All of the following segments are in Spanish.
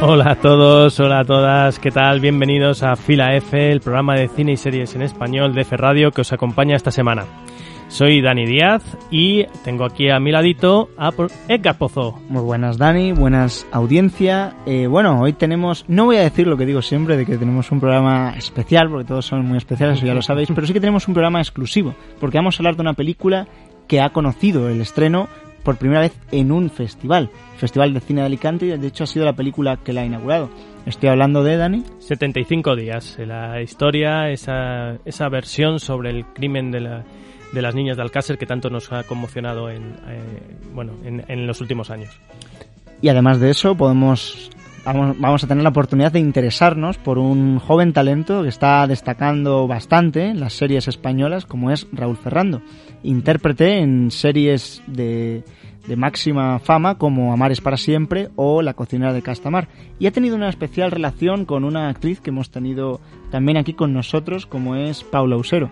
Hola a todos, hola a todas, ¿qué tal? Bienvenidos a Fila F, el programa de cine y series en español de F Radio que os acompaña esta semana. Soy Dani Díaz y tengo aquí a mi ladito a Edgar Pozo. Muy buenas Dani, buenas audiencia. Eh, bueno, hoy tenemos, no voy a decir lo que digo siempre de que tenemos un programa especial, porque todos son muy especiales, eso ya lo sabéis, pero sí que tenemos un programa exclusivo, porque vamos a hablar de una película que ha conocido el estreno por primera vez en un festival, Festival de Cine de Alicante, y de hecho ha sido la película que la ha inaugurado. Estoy hablando de Dani. 75 días, la historia, esa, esa versión sobre el crimen de, la, de las niñas de Alcácer que tanto nos ha conmocionado en, eh, bueno, en, los últimos años. Y además de eso, podemos Vamos, vamos, a tener la oportunidad de interesarnos por un joven talento que está destacando bastante en las series españolas, como es Raúl Ferrando, intérprete en series de, de máxima fama como Amares para siempre o La cocinera de Castamar. Y ha tenido una especial relación con una actriz que hemos tenido también aquí con nosotros, como es Paula Usero.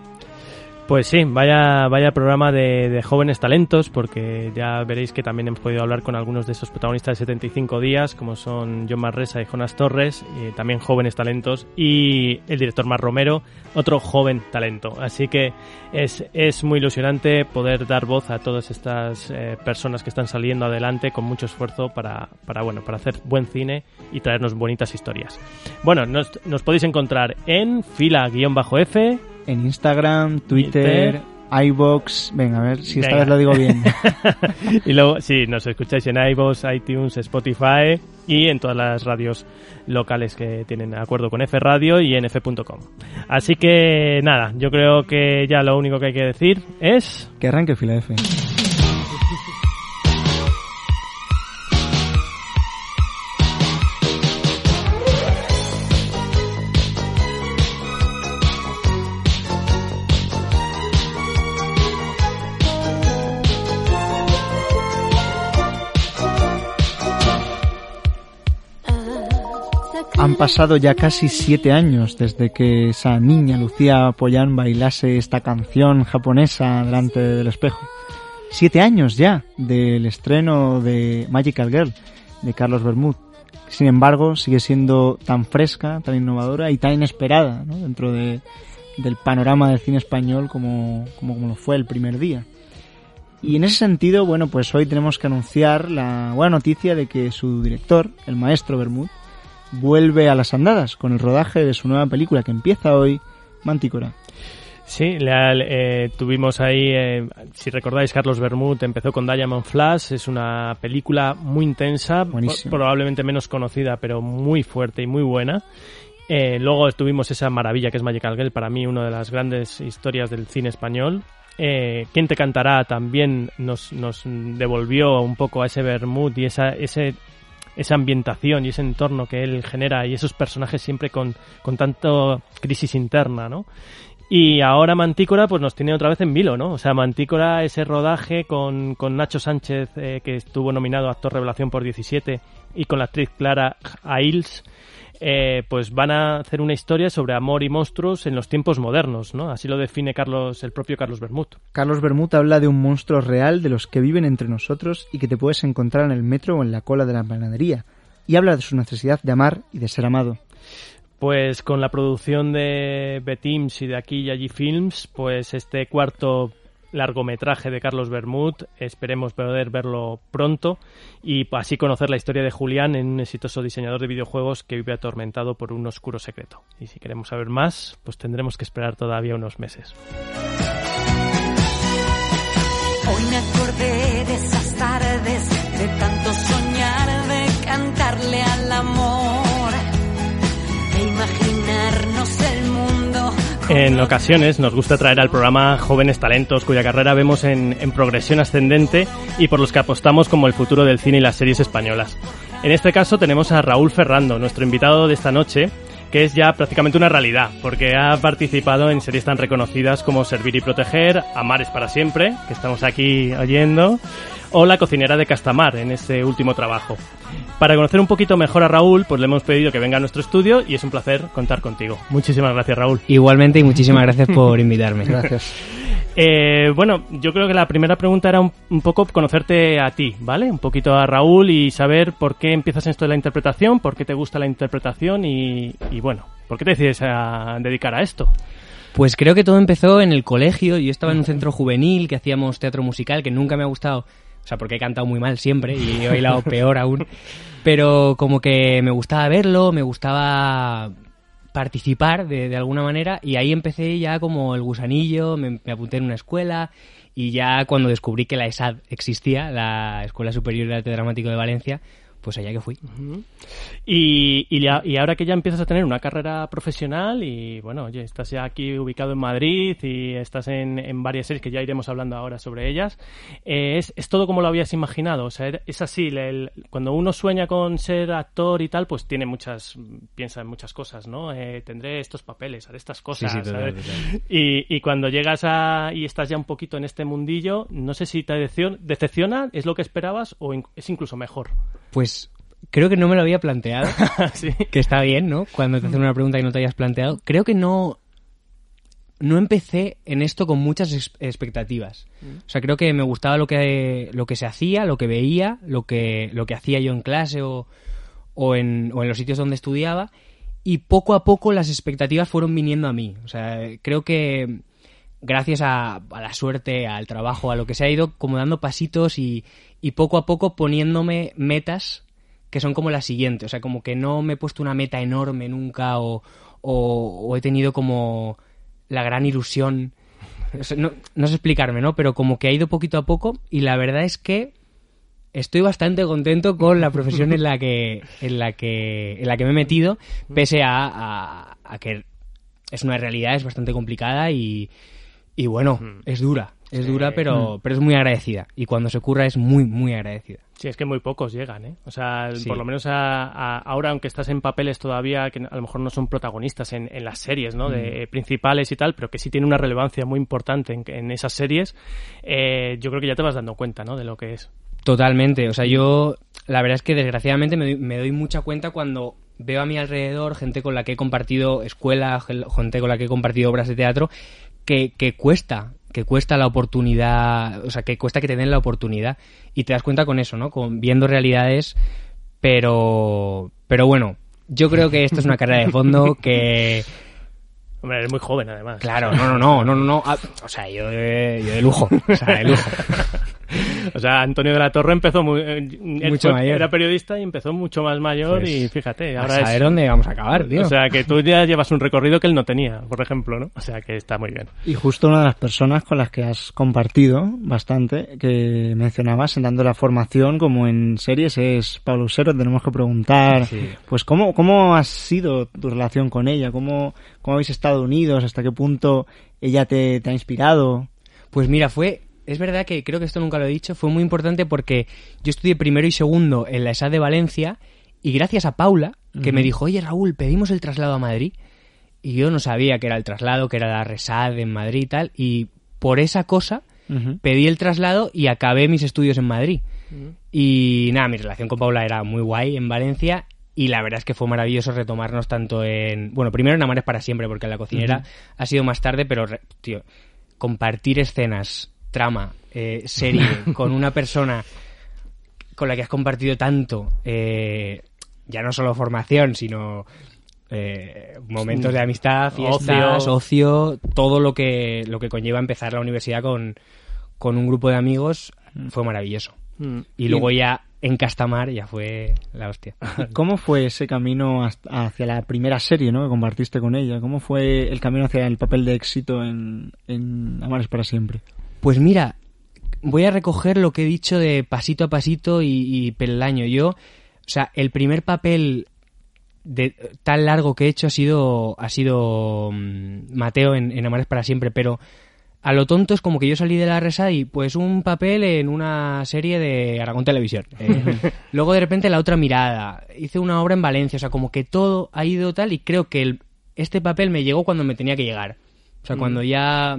Pues sí, vaya, vaya programa de, jóvenes talentos, porque ya veréis que también hemos podido hablar con algunos de esos protagonistas de 75 días, como son John Marresa y Jonas Torres, y también jóvenes talentos, y el director Mar Romero, otro joven talento. Así que es, es muy ilusionante poder dar voz a todas estas eh, personas que están saliendo adelante con mucho esfuerzo para, para, bueno, para hacer buen cine y traernos bonitas historias. Bueno, nos, nos podéis encontrar en fila-f en Instagram, Twitter, iBox. Venga, a ver si esta vez lo digo bien. y luego, sí, nos escucháis en iBox, iTunes, Spotify y en todas las radios locales que tienen acuerdo con F Radio y en f.com. Así que nada, yo creo que ya lo único que hay que decir es. Que arranque fila F. Han pasado ya casi siete años desde que esa niña Lucía Pollán bailase esta canción japonesa delante del espejo. Siete años ya del estreno de Magical Girl de Carlos Bermud. Sin embargo, sigue siendo tan fresca, tan innovadora y tan inesperada dentro de, del panorama del cine español como, como, como lo fue el primer día. Y en ese sentido, bueno, pues hoy tenemos que anunciar la buena noticia de que su director, el maestro Bermud, vuelve a las andadas con el rodaje de su nueva película que empieza hoy, Mantícora. Sí, eh, tuvimos ahí, eh, si recordáis, Carlos Bermud empezó con Diamond Flash, es una película muy intensa, probablemente menos conocida, pero muy fuerte y muy buena. Eh, luego tuvimos esa maravilla que es Magical Girl, para mí una de las grandes historias del cine español. Quien te cantará también nos, nos devolvió un poco a ese Bermud y esa, ese esa ambientación y ese entorno que él genera y esos personajes siempre con, con tanto crisis interna, ¿no? Y ahora Mantícora pues nos tiene otra vez en vilo, ¿no? O sea, Mantícora, ese rodaje con, con Nacho Sánchez, eh, que estuvo nominado a Actor Revelación por 17, y con la actriz Clara Ailes, eh, pues van a hacer una historia sobre amor y monstruos en los tiempos modernos, ¿no? Así lo define Carlos, el propio Carlos Bermud. Carlos Bermud habla de un monstruo real de los que viven entre nosotros y que te puedes encontrar en el metro o en la cola de la panadería. Y habla de su necesidad de amar y de ser amado. Pues con la producción de Betims y de aquí y allí Films, pues este cuarto largometraje de Carlos Bermud. Esperemos poder verlo pronto y así conocer la historia de Julián en un exitoso diseñador de videojuegos que vive atormentado por un oscuro secreto. Y si queremos saber más, pues tendremos que esperar todavía unos meses. Hoy me acordé de esas tardes, de tanto soñar, de cantarle al amor, en ocasiones nos gusta traer al programa jóvenes talentos cuya carrera vemos en, progresión ascendente y por los que apostamos como el futuro del cine y las series españolas. En este caso tenemos a Raúl Ferrando, nuestro invitado de esta noche, que es ya prácticamente una realidad, porque ha participado en series tan reconocidas como Servir y Proteger, Amares para siempre, que estamos aquí oyendo, o La cocinera de Castamar en este último trabajo. Para conocer un poquito mejor a Raúl, pues le hemos pedido que venga a nuestro estudio y es un placer contar contigo. Muchísimas gracias, Raúl. Igualmente y muchísimas gracias por invitarme. Gracias. Eh, bueno, yo creo que la primera pregunta era un, poco conocerte a ti, ¿vale? Un poquito a Raúl y saber por qué empiezas en esto de la interpretación, por qué te gusta la interpretación y, y bueno, por qué te decides a dedicar a esto. Pues creo que todo empezó en el colegio. Yo estaba en un centro juvenil que hacíamos teatro musical, que nunca me ha gustado. O sea, porque he cantado muy mal siempre y he bailado peor aún. Pero como que me gustaba verlo, me gustaba participar de, alguna manera y ahí empecé ya como el gusanillo, me, me, apunté en una escuela y ya cuando descubrí que la ESAD existía, la Escuela Superior de Arte Dramático de Valencia, pues allá que fui. y, y, ahora que ya empiezas a tener una carrera profesional y bueno, oye, estás ya aquí ubicado en Madrid y estás en, en varias series que ya iremos hablando ahora sobre ellas, eh, es, es, todo como lo habías imaginado? O sea, es así, cuando uno sueña con ser actor y tal, pues tiene muchas, piensa en muchas cosas, ¿no? Eh, tendré estos papeles, haré estas cosas, Y, y, cuando llegas a, y estás ya un poquito en este mundillo, no sé si te decepciona, ¿es lo que esperabas o es incluso mejor? Pues creo que no me lo había planteado. Que está bien, ¿no? Cuando te hacen una pregunta y no te hayas planteado. Creo que no. No empecé en esto con muchas expectativas. Mm. O sea, creo que me gustaba lo que, lo que se hacía, lo que veía, lo que, lo que hacía yo en clase o, o, en, o en los sitios donde estudiaba. Y poco a poco las expectativas fueron viniendo a mí. O sea, creo que gracias a, a, la suerte, al trabajo, a lo que se ha ido como dando pasitos y, y poco a poco poniéndome metas que son como las siguientes. O sea, como que no me he puesto una meta enorme nunca o, o, he tenido como la gran ilusión. no, no sé explicarme, ¿no? Pero como que ha ido poquito a poco y la verdad es que estoy bastante contento con la profesión en la que en la que en la que me he metido pese a, a, que es una realidad es bastante complicada y, y bueno es dura es dura, pero, pero es muy agradecida. Y cuando se curra es muy, muy agradecida. Sí, es que muy pocos llegan, ¿eh? O sea, por lo menos a, ahora, aunque estás en papeles todavía que a lo mejor no son protagonistas en, en las series, ¿no? De mm. principales y tal, pero que sí tienen una relevancia muy importante en, en esas series, eh, yo creo que ya te vas dando cuenta, ¿no? De lo que es. Totalmente. O sea, yo, la verdad es que desgraciadamente me doy, me doy mucha cuenta cuando veo a mi alrededor gente con la que he compartido escuela, gente con la que he compartido obras de teatro, que, que cuesta que cuesta la oportunidad, o sea, que cuesta que te den la oportunidad y te das cuenta con eso, ¿no? Con viendo realidades, pero pero bueno, yo creo que esto es una carrera de fondo que Hombre, eres muy joven además. Claro, no, no, no, no, no, no. Ah, o sea, yo de, yo de lujo, o sea, de lujo. o sea, Antonio de la Torre empezó muy, eh, mucho mayor. Era periodista y empezó mucho más mayor y pues, fíjate, ahora a dónde vamos a acabar, tío. O sea, que tú ya llevas un recorrido que él no tenía, por ejemplo, ¿no? O sea, que está muy bien. Y justo una de las personas con las que has compartido bastante, que mencionabas en dando la formación como en series, es Pablo Usero. Tenemos que preguntar, pues, ¿cómo, ¿cómo ha sido tu relación con ella? ¿Cómo, cómo habéis estado unidos? ¿Hasta qué punto ella te, te ha inspirado? Pues mira, fue es verdad que creo que esto nunca lo he dicho, fue muy importante porque yo estudié primero y segundo en la ESAD de Valencia y gracias a Paula, que me dijo, oye Raúl, pedimos el traslado a Madrid. Y yo no sabía que era el traslado, que era la RESAD en Madrid y tal, y por esa cosa pedí el traslado y acabé mis estudios en Madrid. Y nada, mi relación con Paula era muy guay en Valencia y la verdad es que fue maravilloso retomarnos tanto en... Bueno, primero en Amores para siempre, porque en la cocinera ha sido más tarde, pero, tío, compartir escenas trama, eh, serie, con una persona con la que has compartido tanto, eh, ya no solo formación, sino eh, momentos de amistad, fiestas, ocio. todo lo que, lo que conlleva empezar la universidad con, con un grupo de amigos, mm. fue maravilloso. Mm. Y luego ya en Castamar ya fue la hostia. ¿Cómo fue ese camino hacia la primera serie ¿no? que compartiste con ella? ¿Cómo fue el camino hacia el papel de éxito en, en Amares para siempre? Pues mira, voy a recoger lo que he dicho de pasito a pasito y, peldaño. Yo, o sea, el primer papel de tan largo que he hecho ha sido ha sido mm, Mateo en, en, Amores para siempre, pero a lo tonto es como que yo salí de la resa y pues un papel en una serie de Aragón Televisión. Eh, luego de repente la otra mirada, hice una obra en Valencia, o sea, como que todo ha ido tal y creo que este papel me llegó cuando me tenía que llegar. O sea, cuando mm. ya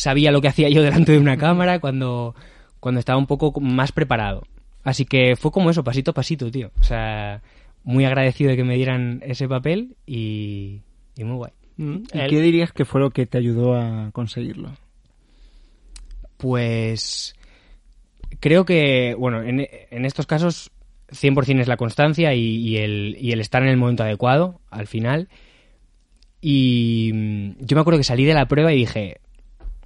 sabía lo que hacía yo delante de una cámara, cuando, cuando estaba un poco más preparado. Así que fue como eso, pasito a pasito, tío. O sea, muy agradecido de que me dieran ese papel y, muy guay. Mm, ¿Y qué dirías que fue lo que te ayudó a conseguirlo? Pues creo que, bueno, en, en estos casos 100% es la constancia y, el, y el estar en el momento adecuado al final. Y mm, yo me acuerdo que salí de la prueba y dije,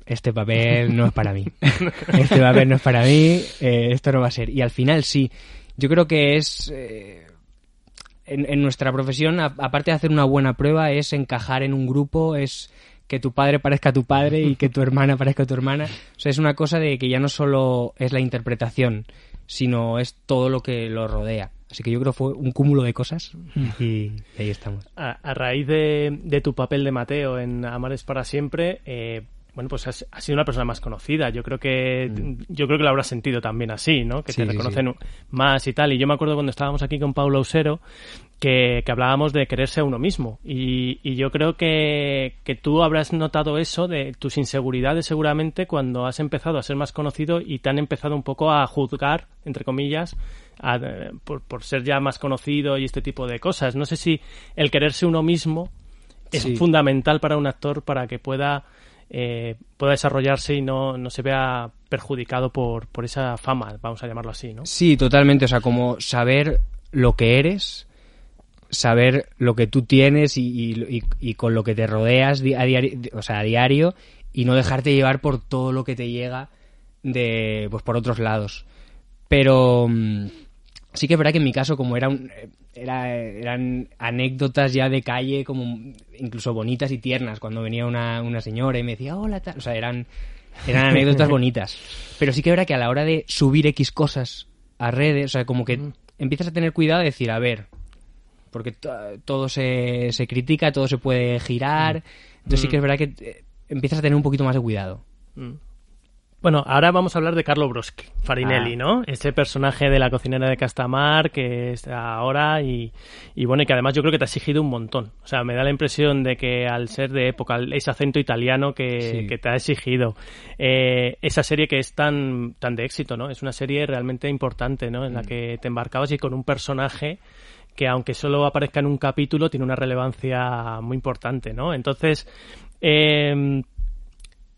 este papel no es para mí. Este papel no es para mí, eh, esto no va a ser. Y al final sí, yo creo que es... Eh, en, nuestra profesión, aparte de hacer una buena prueba, es encajar en un grupo, es que tu padre parezca tu padre y que tu hermana parezca tu hermana. O sea, es una cosa de que ya no solo es la interpretación, sino es todo lo que lo rodea. Así que yo creo que fue un cúmulo de cosas y ahí estamos. A, raíz de, tu papel de Mateo en Amares para siempre, eh, bueno, pues has, sido una persona más conocida. Yo creo que mm. yo creo que lo habrás sentido también así, ¿no? Que te reconocen más y tal. Y yo me acuerdo cuando estábamos aquí con Paulo Usero que, hablábamos de quererse a uno mismo. Y, yo creo que, que, tú habrás notado eso de tus inseguridades seguramente cuando has empezado a ser más conocido y te han empezado un poco a juzgar, entre comillas, por, por ser ya más conocido y este tipo de cosas. No sé si el quererse uno mismo es fundamental para un actor para que pueda eh, pueda desarrollarse y no, no se vea perjudicado por, por esa fama, vamos a llamarlo así, ¿no? Sí, totalmente. O sea, como saber lo que eres, saber lo que tú tienes y, y, con lo que te rodeas a diario, o sea, a diario y no dejarte llevar por todo lo que te llega de pues por otros lados. Pero mm, sí que es verdad que en mi caso, como era un, era, eran anécdotas ya de calle, como incluso bonitas y tiernas, cuando venía una, una señora y me decía, hola, tal. O sea, eran, eran anécdotas bonitas. Pero sí que es verdad que a la hora de subir X cosas a redes, o sea, como que empiezas a tener cuidado de decir, a ver, porque todo se, se critica, todo se puede girar. Entonces sí que es verdad que eh, empiezas a tener un poquito más de cuidado. Bueno, ahora vamos a hablar de Carlo Broschi, Farinelli, ah. ¿no? Ese personaje de la cocinera de Castamar que está ahora y, bueno, y que además yo creo que te ha exigido un montón. O sea, me da la impresión de que al ser de época, ese acento italiano que, te ha exigido, eh, esa serie que es tan, tan de éxito, ¿no? Es una serie realmente importante, ¿no? En la mm. que te embarcabas y con un personaje que aunque solo aparezca en un capítulo, tiene una relevancia muy importante, ¿no? Entonces, eh,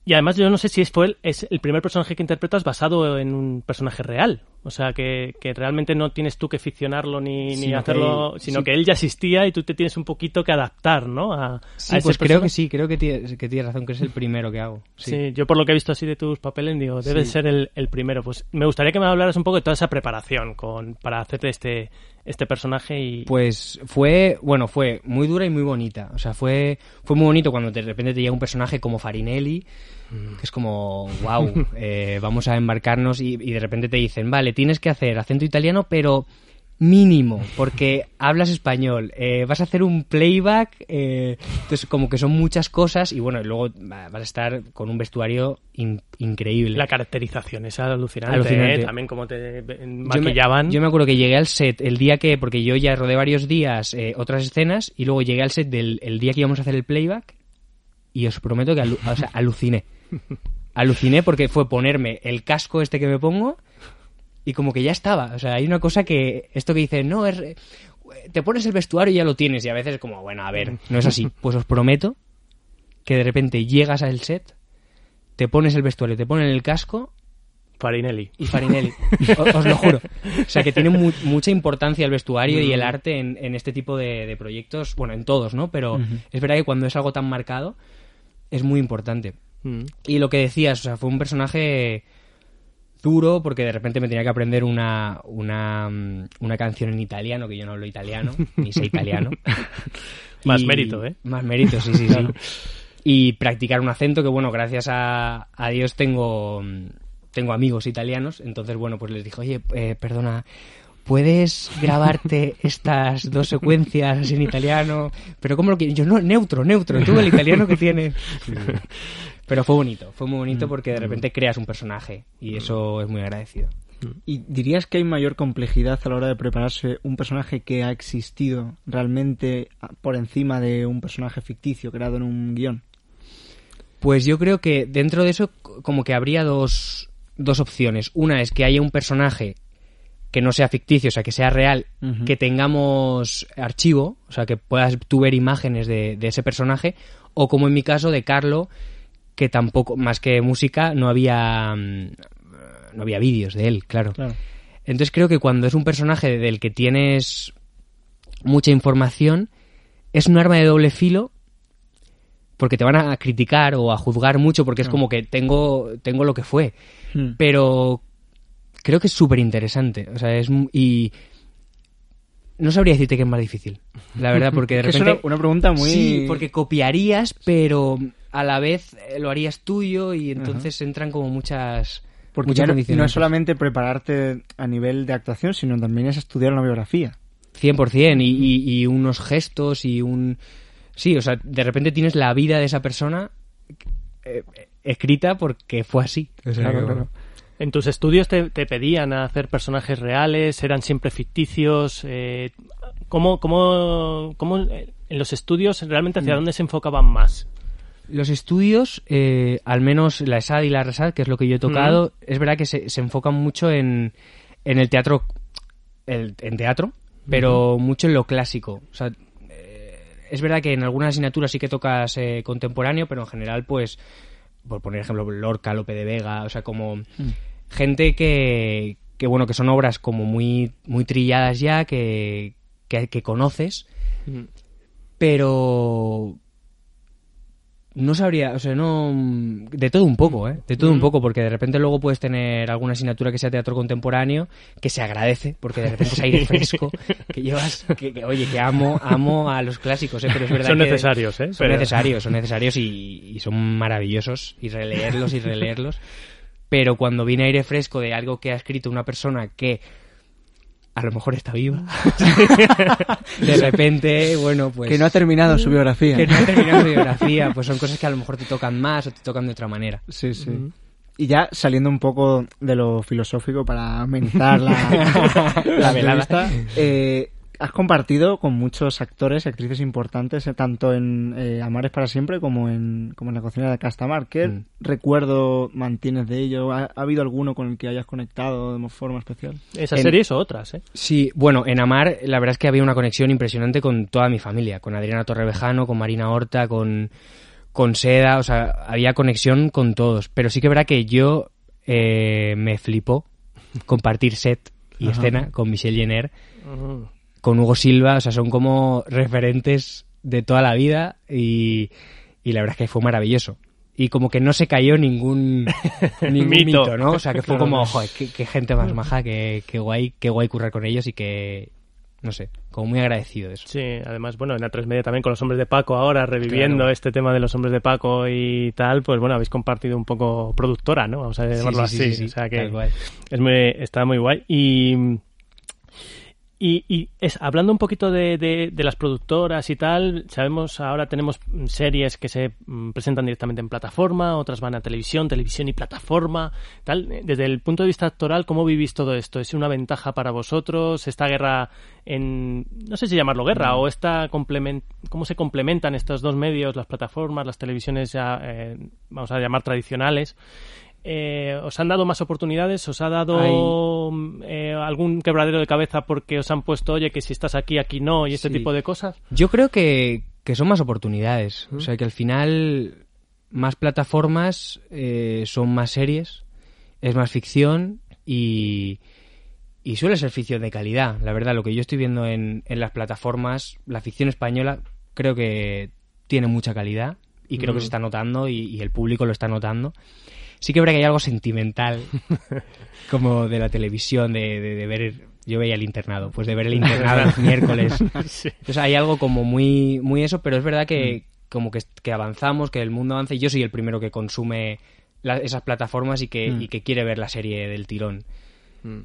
y además yo no sé si es, fue el, es el primer personaje que interpretas basado en un personaje real. O sea, que, que realmente no tienes tú que ficcionarlo ni, ni hacerlo, sino que él ya existía y tú te tienes un poquito que adaptar, ¿no? A, sí, pues creo que sí, creo que tienes, que tienes razón, que es el primero que hago. Sí. yo por lo que he visto así de tus papeles, digo, debe ser el, el, primero. Pues me gustaría que me hablaras un poco de toda esa preparación con, para hacerte este, este personaje y... Pues fue, bueno, fue muy dura y muy bonita. O sea, fue, fue muy bonito cuando de repente te llega un personaje como Farinelli, es como, wow, eh, vamos a embarcarnos y, y de repente te dicen, vale, tienes que hacer acento italiano, pero mínimo, porque hablas español, eh, vas a hacer un playback, eh, entonces como que son muchas cosas y bueno, luego vas a estar con un vestuario increíble. La caracterización es alucinante, ¿eh? también como te maquillaban. Yo me, acuerdo que llegué al set el día que, porque yo ya rodé varios días otras escenas y luego llegué al set del el día que íbamos a hacer el playback y os prometo que aluciné. Aluciné porque fue ponerme el casco este que me pongo y como que ya estaba. O sea, hay una cosa que, esto que dice, no, es, te pones el vestuario y ya lo tienes. Y a veces como, bueno, a ver, no es así. Pues os prometo que de repente llegas al set, te pones el vestuario, te ponen el casco. Farinelli. Y Farinelli. os, lo juro. O sea, que tiene mucha importancia el vestuario y el mm. arte en, este tipo de, proyectos. Bueno, en todos, ¿no? Pero es verdad que cuando es algo tan marcado, es muy importante. Mm. Y lo que decías, o sea, fue un personaje duro porque de repente me tenía que aprender una, una, mm, una canción en italiano, que yo no hablo italiano, ni sé italiano. más mérito, ¿eh? Más mérito, sí, sí, sí. Y practicar un acento que, bueno, gracias a, a Dios tengo, tengo amigos italianos, entonces, bueno, pues les dije, oye, eh, perdona, ¿puedes grabarte estas dos secuencias en italiano? Pero ¿cómo lo quieres? Yo, no, neutro, neutro, tú el italiano que tienes. Pero fue bonito, fue muy bonito mm. porque de repente creas un personaje y mm. eso es muy agradecido. ¿Y dirías que hay mayor complejidad a la hora de prepararse un personaje que ha existido realmente por encima de un personaje ficticio creado en un guion? Pues yo creo que dentro de eso como que habría dos, dos opciones. Una es que haya un personaje que no sea ficticio, o sea, que sea real, que tengamos archivo, o sea, que puedas tú ver imágenes de, ese personaje, o como en mi caso de Carlo, que tampoco, más que música, no había, mm, no había vídeos de él, claro. Entonces creo que cuando es un personaje del que tienes mucha información, es un arma de doble filo porque te van a criticar o a juzgar mucho porque es como que tengo, tengo lo que fue. Hmm. Pero creo que es súper interesante. O sea, es. Y. No sabría decirte que es más difícil, la verdad, porque de repente... Es una, pregunta muy... Sí, porque copiarías, pero a la vez eh, lo harías tuyo y entonces entran como muchas... Porque muchas no, es solamente prepararte a nivel de actuación, sino también es estudiar una biografía. 100%, y, y, y unos gestos y un... Sí, o sea, de repente tienes la vida de esa persona eh, escrita porque fue así. claro, claro. ¿En tus estudios te, pedían a hacer personajes reales? ¿Eran siempre ficticios? Eh, ¿cómo, cómo, cómo, en los estudios realmente hacia mm. dónde se enfocaban más? Los estudios, eh, al menos la ESAD y la RESAD, que es lo que yo he tocado, mm. es verdad que se, se, enfocan mucho en, en el teatro, el, en teatro, pero mucho en lo clásico. O sea, es verdad que en algunas asignaturas sí que tocas contemporáneo, pero en general, pues, por poner ejemplo, Lorca, Lope de Vega, o sea, como... Mm gente que, que bueno, que son obras como muy, muy trilladas ya, que, que, conoces, pero no sabría, o sea, no. De todo un poco, ¿eh? De todo un poco, porque de repente luego puedes tener alguna asignatura que sea teatro contemporáneo, que se agradece, porque de repente es aire fresco, que llevas. Que, oye, que amo, amo a los clásicos, ¿eh? Pero es verdad son necesarios, ¿eh? Son necesarios, son necesarios y, y, son maravillosos, y releerlos y releerlos pero cuando viene aire fresco de algo que ha escrito una persona que a lo mejor está viva. de repente, bueno, pues... Que no ha terminado su biografía. Que no ha terminado su biografía, pues son cosas que a lo mejor te tocan más o te tocan de otra manera. Sí, sí. Y ya saliendo un poco de lo filosófico para amenizar la, la velada, eh, has compartido con muchos actores y actrices importantes, eh, tanto en eh, Amares para siempre como en, como en La cocina de Castamar. ¿Qué mm. recuerdo mantienes de ello? ¿Ha, habido alguno con el que hayas conectado de forma especial? ¿Esas series o otras? Eh? Sí, bueno, en Amar la verdad es que había una conexión impresionante con toda mi familia, con Adriana Torrevejano, con Marina Horta, con, con Seda, o sea, había conexión con todos. Pero sí que verá que yo me flipó compartir set y escena con Michelle Jenner con Hugo Silva, o sea, son como referentes de toda la vida y, la verdad es que fue maravilloso. Y como que no se cayó ningún, ningún mito. ¿no? O sea, que fue como, joder, qué, gente más maja, qué, guay, qué guay currar con ellos y que, no sé, como muy agradecido de eso. Sí, además, bueno, en la 3 Media también con los hombres de Paco ahora, reviviendo este tema de los hombres de Paco y tal, pues bueno, habéis compartido un poco productora, ¿no? Vamos a llamarlo así. o sea que es muy, está muy guay. Y y, es, hablando un poquito de, de, las productoras y tal, sabemos ahora tenemos series que se mm, presentan directamente en plataforma, otras van a televisión, televisión y plataforma, tal. Desde el punto de vista actoral, ¿cómo vivís todo esto? ¿Es una ventaja para vosotros esta guerra en, no sé si llamarlo guerra o esta complement, cómo se complementan estos dos medios, las plataformas, las televisiones ya, eh, vamos a llamar tradicionales? Eh, ¿Os han dado más oportunidades? ¿Os ha dado eh, algún quebradero de cabeza porque os han puesto, oye, que si estás aquí, aquí no, y este tipo de cosas? Yo creo que, son más oportunidades. O sea, que al final más plataformas eh, son más series, es más ficción y, y suele ser ficción de calidad. La verdad, lo que yo estoy viendo en, en las plataformas, la ficción española creo que tiene mucha calidad y creo que se está notando y, y el público lo está notando sí que habrá que hay algo sentimental, como de la televisión, de, ver yo veía el internado, pues de ver el internado los miércoles. Entonces hay algo como muy, muy eso, pero es verdad que mm. como que, avanzamos, que el mundo avanza y yo soy el primero que consume esas plataformas y que, mm. y que quiere ver la serie del tirón. Mm.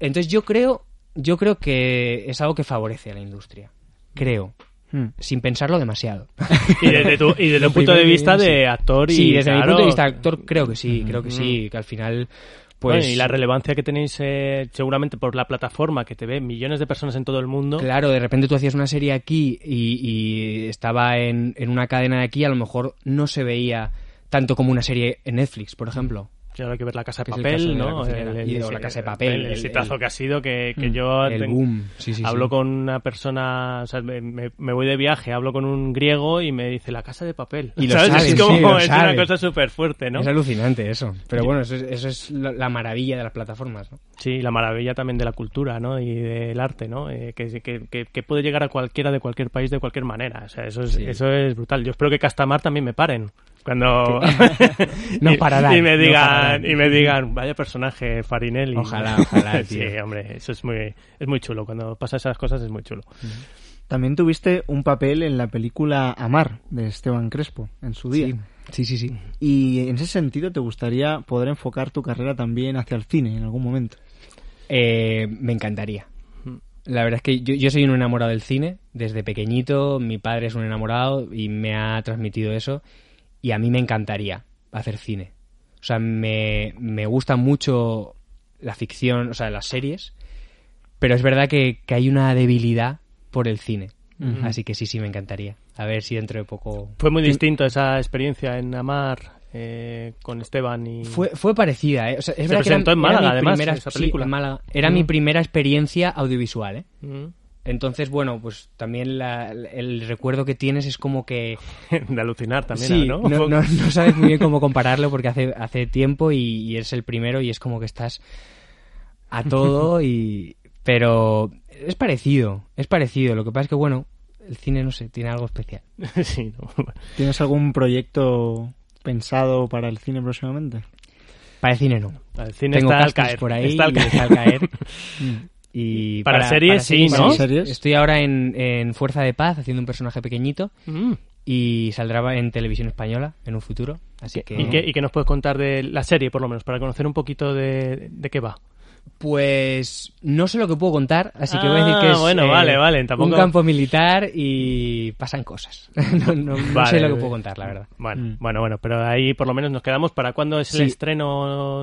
Entonces yo creo, yo creo que es algo que favorece a la industria. Creo. Hmm. sin pensarlo demasiado. y desde tu, y desde punto de vista de actor y Sí, desde mi punto de vista de actor creo que sí, creo que sí, que al final pues... y la relevancia que tenéis eh, seguramente por la plataforma que te ve millones de personas en todo el mundo. Claro, de repente tú hacías una serie aquí y, estaba en, en, una cadena de aquí, a lo mejor no se veía tanto como una serie en Netflix, por ejemplo. Ahora hay que ver la casa de papel, ¿no? El, la casa de papel. El, exitazo que ha sido que, que mm. yo el boom. Sí, sí, hablo con una persona, o sea, me, me, voy de viaje, hablo con un griego y me dice la casa de papel. Y lo ¿sabes? es como es una cosa súper fuerte, ¿no? Es alucinante eso. Pero bueno, eso es, eso es la maravilla de las plataformas, ¿no? Sí, la maravilla también de la cultura, ¿no? Y del arte, ¿no? Eh, que, que, que, puede llegar a cualquiera de cualquier país de cualquier manera. O sea, eso es, eso es brutal. Yo espero que Castamar también me paren cuando no pararán y me digan y me digan vaya personaje Farinelli ojalá ojalá sí hombre eso es muy es muy chulo. Cuando pasa esas cosas es muy chulo. También tuviste un papel en la película Amar de Esteban Crespo en su día. Sí sí sí, y en ese sentido te gustaría poder enfocar tu carrera también hacia el cine en algún momento eh, me encantaría. La verdad es que yo, yo, soy un enamorado del cine desde pequeñito mi padre es un enamorado y me ha transmitido eso y a mí me encantaría hacer cine. O sea, me, me gusta mucho la ficción, o sea, las series, pero es verdad que, hay una debilidad por el cine. Así que sí, sí, me encantaría. A ver si dentro de poco... Fue muy distinto esa experiencia en Amar eh, con Esteban y... Fue, fue parecida, ¿eh? O sea, es verdad que era, en Málaga, además, esa película. Málaga. Era mi primera experiencia audiovisual, ¿eh? Entonces, bueno, pues también el recuerdo que tienes es como que... de alucinar también, sí, ¿no? No, sabes muy bien cómo compararlo porque hace, hace tiempo y, y es el primero y es como que estás a todo y... Pero es parecido, es parecido. Lo que pasa es que, bueno, el cine, no sé, tiene algo especial. sí, ¿Tienes algún proyecto pensado para el cine próximamente? Para el cine no. Para el cine está al caer. por ahí. Está al caer. Y para, series, sí, ¿no? Estoy ahora en, Fuerza de Paz haciendo un personaje pequeñito mm. y saldrá en televisión española en un futuro. Así que... ¿Y, qué, ¿Y qué nos puedes contar de la serie, por lo menos, para conocer un poquito de, de qué va? Pues no sé lo que puedo contar, así que voy a decir que ah, es bueno, vale, vale, un campo militar y pasan cosas. no, sé lo que puedo contar, la verdad. Bueno, mm. bueno, bueno, pero ahí por lo menos nos quedamos. ¿Para cuándo es el estreno?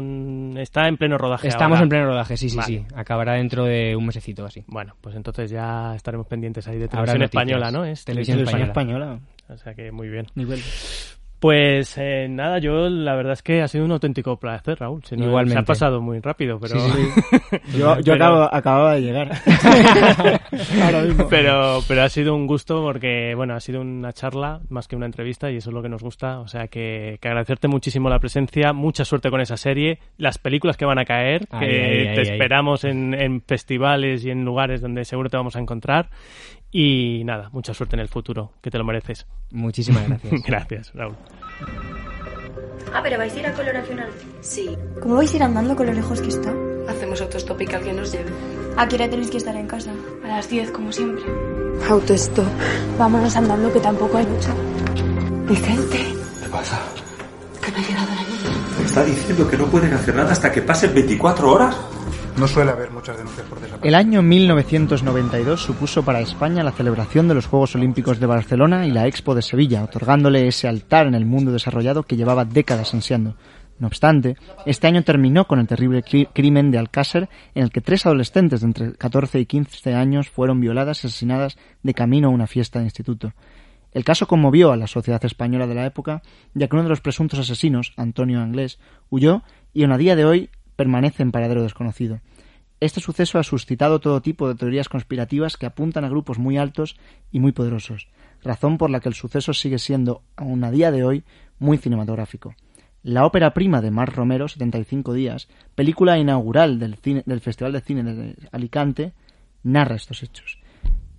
Está en pleno rodaje. Estamos en pleno rodaje, sí, sí, sí. Acabará dentro de un mesecito así. Bueno, pues entonces ya estaremos pendientes ahí de televisión española, ¿no? Es televisión, española. O sea que muy bien. Nivel. Pues eh, nada, yo la verdad es que ha sido un auténtico placer, Raúl. Igualmente. Se ha pasado muy rápido, pero... yo, yo acababa de llegar. Pero, pero ha sido un gusto porque, bueno, ha sido una charla más que una entrevista y eso es lo que nos gusta. O sea, que, agradecerte muchísimo la presencia, mucha suerte con esa serie, las películas que van a caer, que te esperamos en, en festivales y en lugares donde seguro te vamos a encontrar y nada, mucha suerte en el futuro, que te lo mereces. Muchísimas gracias. gracias, Raúl. Ah, pero vais a ir a color al final. Sí. ¿Cómo vais a ir andando con lo lejos que está? Hacemos autostop y que alguien nos lleve. ¿A qué hora tenéis que estar en casa? A las 10, como siempre. Autostop. Vámonos andando, que tampoco hay mucho. Vicente. ¿Qué pasa? Que no ha llegado la niña. ¿Me está diciendo que no pueden hacer nada hasta que pasen 24 horas? No suele haber muchas denuncias por desaparición. El año 1992 supuso para España la celebración de los Juegos Olímpicos de Barcelona y la Expo de Sevilla, otorgándole ese altar en el mundo desarrollado que llevaba décadas ansiando. No obstante, este año terminó con el terrible crimen de Alcácer, en el que tres adolescentes de entre 14 y 15 años fueron violadas y asesinadas de camino a una fiesta de instituto. El caso conmovió a la sociedad española de la época, ya que uno de los presuntos asesinos, Antonio Anglés, huyó y aún a día de hoy permanece en paradero desconocido. Este suceso ha suscitado todo tipo de teorías conspirativas que apuntan a grupos muy altos y muy poderosos, razón por la que el suceso sigue siendo, aún a día de hoy, muy cinematográfico. La ópera prima de Marc Romero, 75 días, película inaugural del, del Festival de Cine de Alicante, narra estos hechos.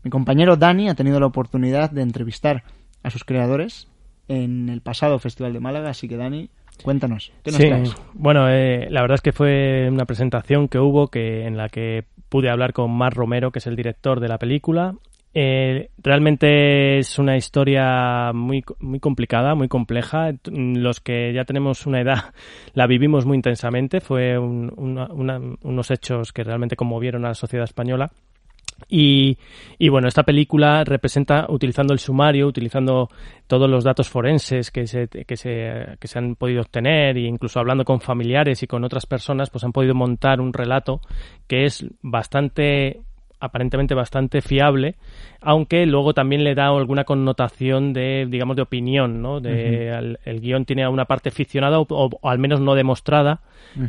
Mi compañero Dani ha tenido la oportunidad de entrevistar a sus creadores en el pasado Festival de Málaga, así que Dani, Cuéntanos. ¿qué sí, bueno, eh, la verdad es que fue una presentación que hubo que en la que pude hablar con Mar Romero, que es el director de la película. Eh, realmente es una historia muy, muy complicada, muy compleja. Los que ya tenemos una edad la vivimos muy intensamente. Fue unos hechos que realmente conmovieron a la sociedad española. Y, y, bueno, esta película representa, utilizando el sumario, utilizando todos los datos forenses que se, que se, que se han podido obtener e incluso hablando con familiares y con otras personas, pues han podido montar un relato que es bastante aparentemente bastante fiable, aunque luego también le da alguna connotación de, digamos, de opinión, ¿no? De, el, guion tiene una parte ficcionada o, al menos no demostrada,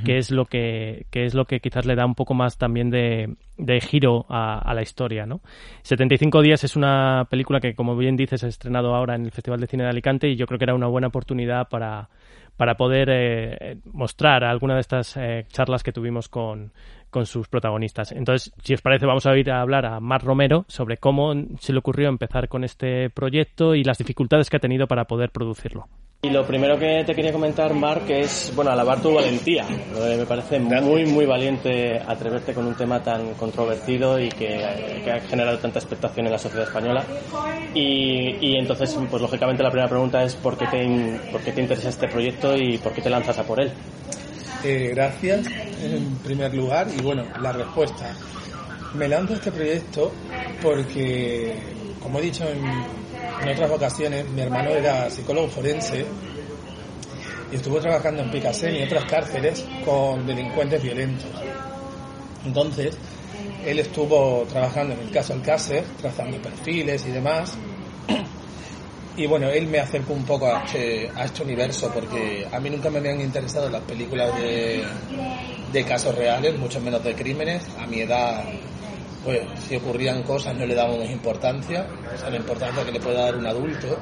que es lo que, que es lo que quizás le da un poco más también de, de giro a, la historia, ¿no? 75 días es una película que, como bien dices, ha estrenado ahora en el Festival de Cine de Alicante y yo creo que era una buena oportunidad para, para poder eh, mostrar alguna de estas eh, charlas que tuvimos con, con sus protagonistas. Entonces, si os parece, vamos a ir a hablar a Mar Romero sobre cómo se le ocurrió empezar con este proyecto y las dificultades que ha tenido para poder producirlo. Y lo primero que te quería comentar, Marc, es, bueno, alabar tu valentía. Me parece muy, muy valiente atreverte con un tema tan controvertido y que, ha generado tanta expectación en la sociedad española. Y, y, entonces, pues lógicamente la primera pregunta es ¿por qué, te, por qué te interesa este proyecto y por qué te lanzas a por él? Eh, gracias, en primer lugar. Y bueno, la respuesta. Me lanzo este proyecto porque, como he dicho en, en otras ocasiones, mi hermano era psicólogo forense y estuvo trabajando en Picasen y otras cárceles con delincuentes violentos. Entonces, él estuvo trabajando en el caso Alcácer, trazando perfiles y demás. Y bueno, él me acercó un poco a este, a este universo porque a mí nunca me habían interesado las películas de, de casos reales, mucho menos de crímenes. A mi edad pues si ocurrían cosas no le dábamos importancia, o sea, la importancia que le puede dar un adulto.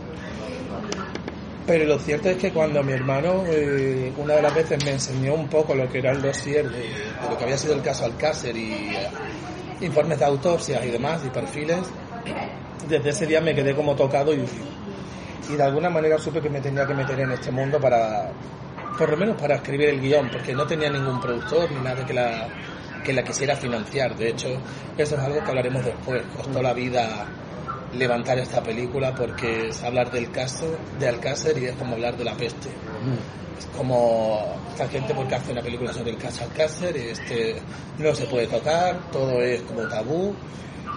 Pero lo cierto es que cuando mi hermano eh, una de las veces me enseñó un poco lo que era el dossier de, lo que había sido el caso Alcácer y eh, informes de autopsias y demás y perfiles, desde ese día me quedé como tocado y, y de alguna manera supe que me tenía que meter en este mundo para, por lo menos para escribir el guion, porque no tenía ningún productor ni nada que la, que la quisiera financiar. De hecho, eso es algo que hablaremos después. Costó la vida levantar esta película porque es hablar del caso de Alcácer y es como hablar de la peste. Es como esta gente porque hace una película sobre el caso Alcácer, este no se puede tocar, todo es como tabú.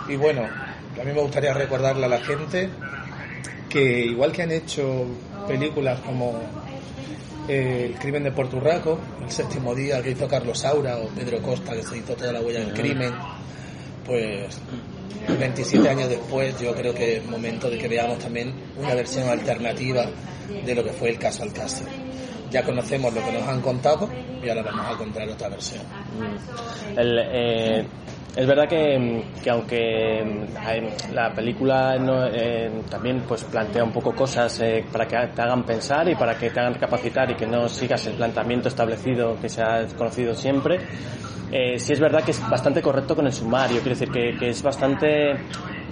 Y bueno, a mí me gustaría recordarle a la gente que igual que han hecho películas como el crimen de Porturraco, el séptimo día que hizo Carlos Saura o Pedro Costa que se hizo toda la huella del crimen, pues 27 años después yo creo que es momento de que veamos también una versión alternativa de lo que fue el caso Alcácer. Ya conocemos lo que nos han contado y ahora vamos a contar otra versión. El, eh, es verdad que, aunque la película eh, también pues plantea un poco cosas eh, para que te hagan pensar y para que te hagan capacitar y que no sigas el planteamiento establecido que se ha conocido siempre, eh, sí es verdad que es bastante correcto con el sumario, quiero decir que, que es bastante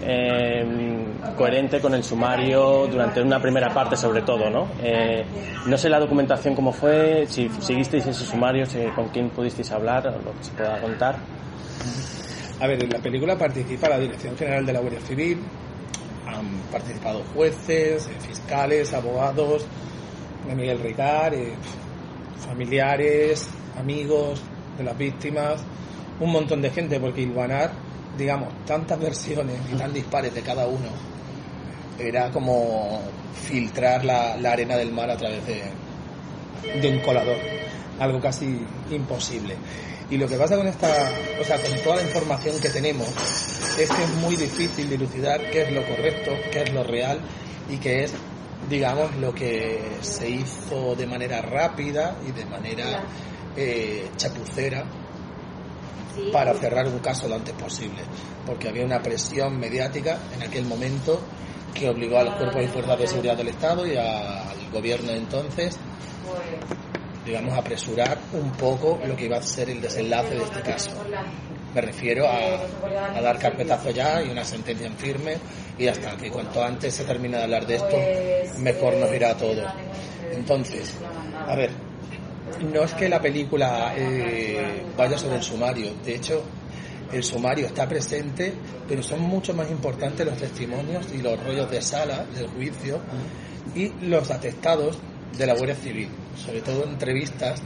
eh, coherente con el sumario durante una primera parte sobre todo, ¿no? no sé la documentación cómo fue, si seguisteis ese sumario, con quién pudisteis hablar, o lo que se pueda contar. A ver, en la película participa la Dirección General de la Guardia Civil, han participado jueces, eh, fiscales, abogados, Miguel Ricard, eh, familiares, amigos de las víctimas, un montón de gente, porque Ilvanar, digamos, tantas versiones y tan dispares de cada uno, era como filtrar la, arena del mar a través de, de un colador, algo casi imposible. Y lo que pasa con esta, o sea, con toda la información que tenemos, es que es muy difícil dilucidar qué es lo correcto, qué es lo real y qué es, digamos, lo que se hizo de manera rápida y de manera eh, chapucera para cerrar un caso lo antes posible, porque había una presión mediática en aquel momento que obligó a los cuerpos y fuerzas de seguridad del Estado y al gobierno de entonces digamos, apresurar un poco lo que iba a ser el desenlace de este caso. Me refiero a, dar carpetazo ya y una sentencia en firme y hasta que cuanto antes se termine de hablar de esto, mejor nos irá todo. Entonces, a ver, no es que la película eh, vaya sobre el sumario, de hecho, el sumario está presente, pero son mucho más importantes los testimonios y los rollos de sala del juicio y los atestados de la Guardia Civil, sobre todo entrevistas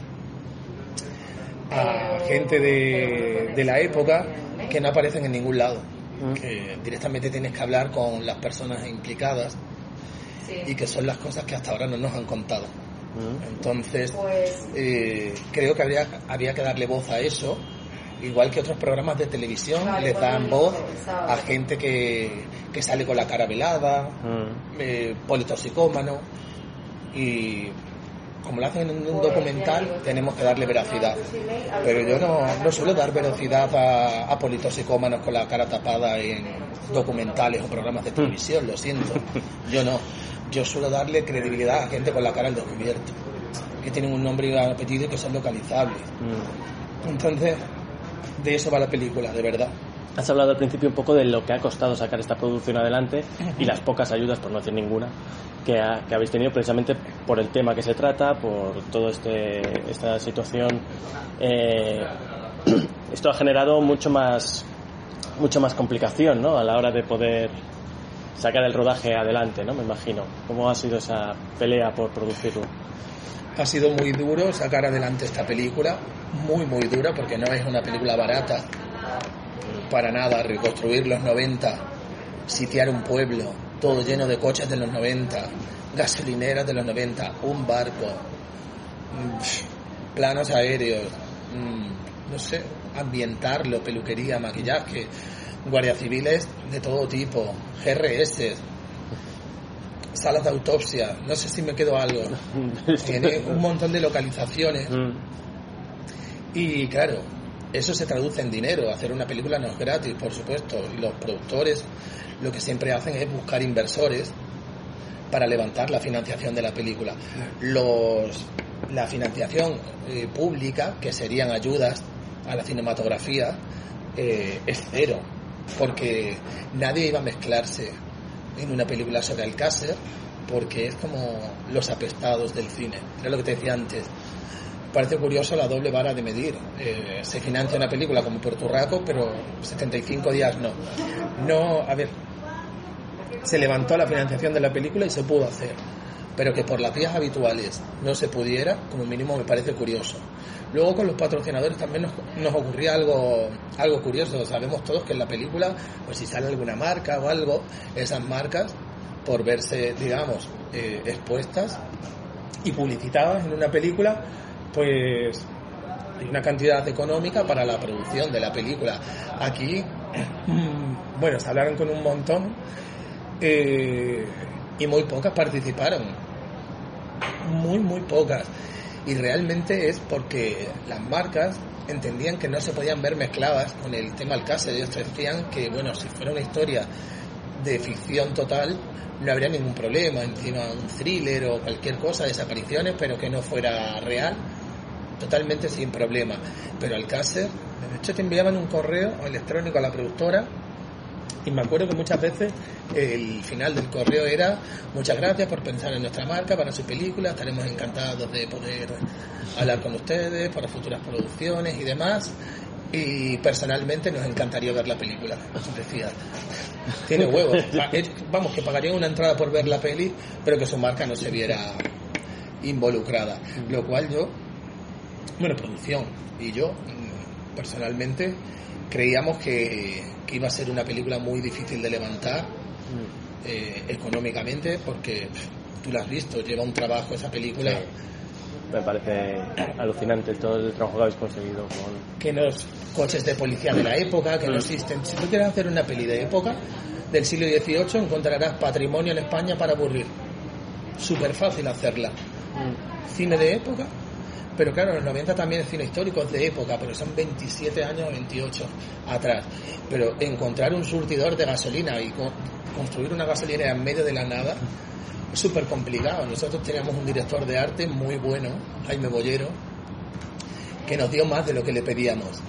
a gente de, de la época que no aparecen en ningún lado, mm. que directamente tienes que hablar con las personas implicadas y que son las cosas que hasta ahora no nos han contado. Mm. Entonces, pues eh, creo que habría, había que darle voz a eso igual que otros programas de televisión, les dan voz a gente que, que sale con la cara velada, mm. eh, politoxicómano, y como lo hacen en un documental, tenemos que darle veracidad. Pero yo no, no suelo dar veracidad a, a politoxicómanos con la cara tapada en documentales o programas de televisión, lo siento. Yo no. Yo suelo darle credibilidad a gente con la cara al descubierto, que tienen un nombre y un apellido y que son localizables. Mm. Entonces, de eso va la película, de verdad. Has hablado al principio un poco de lo que ha costado sacar esta producción adelante y las pocas ayudas, por no decir ninguna, que, habéis tenido precisamente por el tema que se trata, por toda este, esta situación. Eh, esto ha generado mucho más, mucho más complicación ¿no? a la hora de poder sacar el rodaje adelante, ¿no? me imagino. ¿Cómo ha sido esa pelea por producirlo? Ha sido muy duro sacar adelante esta película, muy, muy dura, porque no es una película barata para nada reconstruir los 90, sitiar un pueblo, todo lleno de coches de los 90, gasolineras de los 90, un barco, mm, planos aéreos, mm, no sé, ambientarlo, peluquería, maquillaje, guardias civiles de todo tipo, GRS, salas de autopsia, no sé si me quedo algo. Tiene un montón de localizaciones. Mm. Y claro, eso se traduce en dinero. Hacer una película no es gratis, por supuesto. Y los productores lo que siempre hacen es buscar inversores para levantar la financiación de la película. Los, la financiación eh, pública, que serían ayudas a la cinematografía, eh, es cero, porque nadie iba a mezclarse en una película sobre Alcácer, porque es como los apestados del cine. Era lo que te decía antes parece curioso la doble vara de medir. Eh, se financia una película como Puerto Rico, pero 75 días no. No, a ver, se levantó la financiación de la película y se pudo hacer, pero que por las vías habituales no se pudiera, como mínimo me parece curioso. Luego con los patrocinadores también nos, nos ocurría algo, algo curioso. Sabemos todos que en la película, pues si sale alguna marca o algo, esas marcas, por verse, digamos, eh, expuestas y publicitadas en una película, pues hay una cantidad económica para la producción de la película. Aquí, bueno, se hablaron con un montón eh, y muy pocas participaron. Muy, muy pocas. Y realmente es porque las marcas entendían que no se podían ver mezcladas con el tema Alcácer. Ellos decían que, bueno, si fuera una historia de ficción total, no habría ningún problema. Encima un thriller o cualquier cosa, desapariciones, pero que no fuera real totalmente sin problema. Pero Alcácer, de hecho te enviaban un correo electrónico a la productora y me acuerdo que muchas veces el final del correo era muchas gracias por pensar en nuestra marca para su película, estaremos encantados de poder hablar con ustedes para futuras producciones y demás. Y personalmente nos encantaría ver la película, decía. Tiene huevos. Vamos, que pagaría una entrada por ver la peli, pero que su marca no se viera involucrada. Lo cual yo bueno, producción y yo mm, personalmente creíamos que, iba a ser una película muy difícil de levantar mm. eh, económicamente porque tú la has visto, lleva un trabajo esa película. Me parece alucinante todo el trabajo que habéis conseguido con... Que los coches de policía de la época, que no mm. existen. Si tú quieres hacer una peli de época del siglo XVIII, encontrarás patrimonio en España para aburrir. Súper fácil hacerla. Cine de época, pero claro, los 90 también es cine histórico, es de época, pero son 27 años o 28 atrás. Pero encontrar un surtidor de gasolina y construir una gasolinera en medio de la nada es súper complicado. Nosotros teníamos un director de arte muy bueno, Jaime Bollero, que nos dio más de lo que le pedíamos.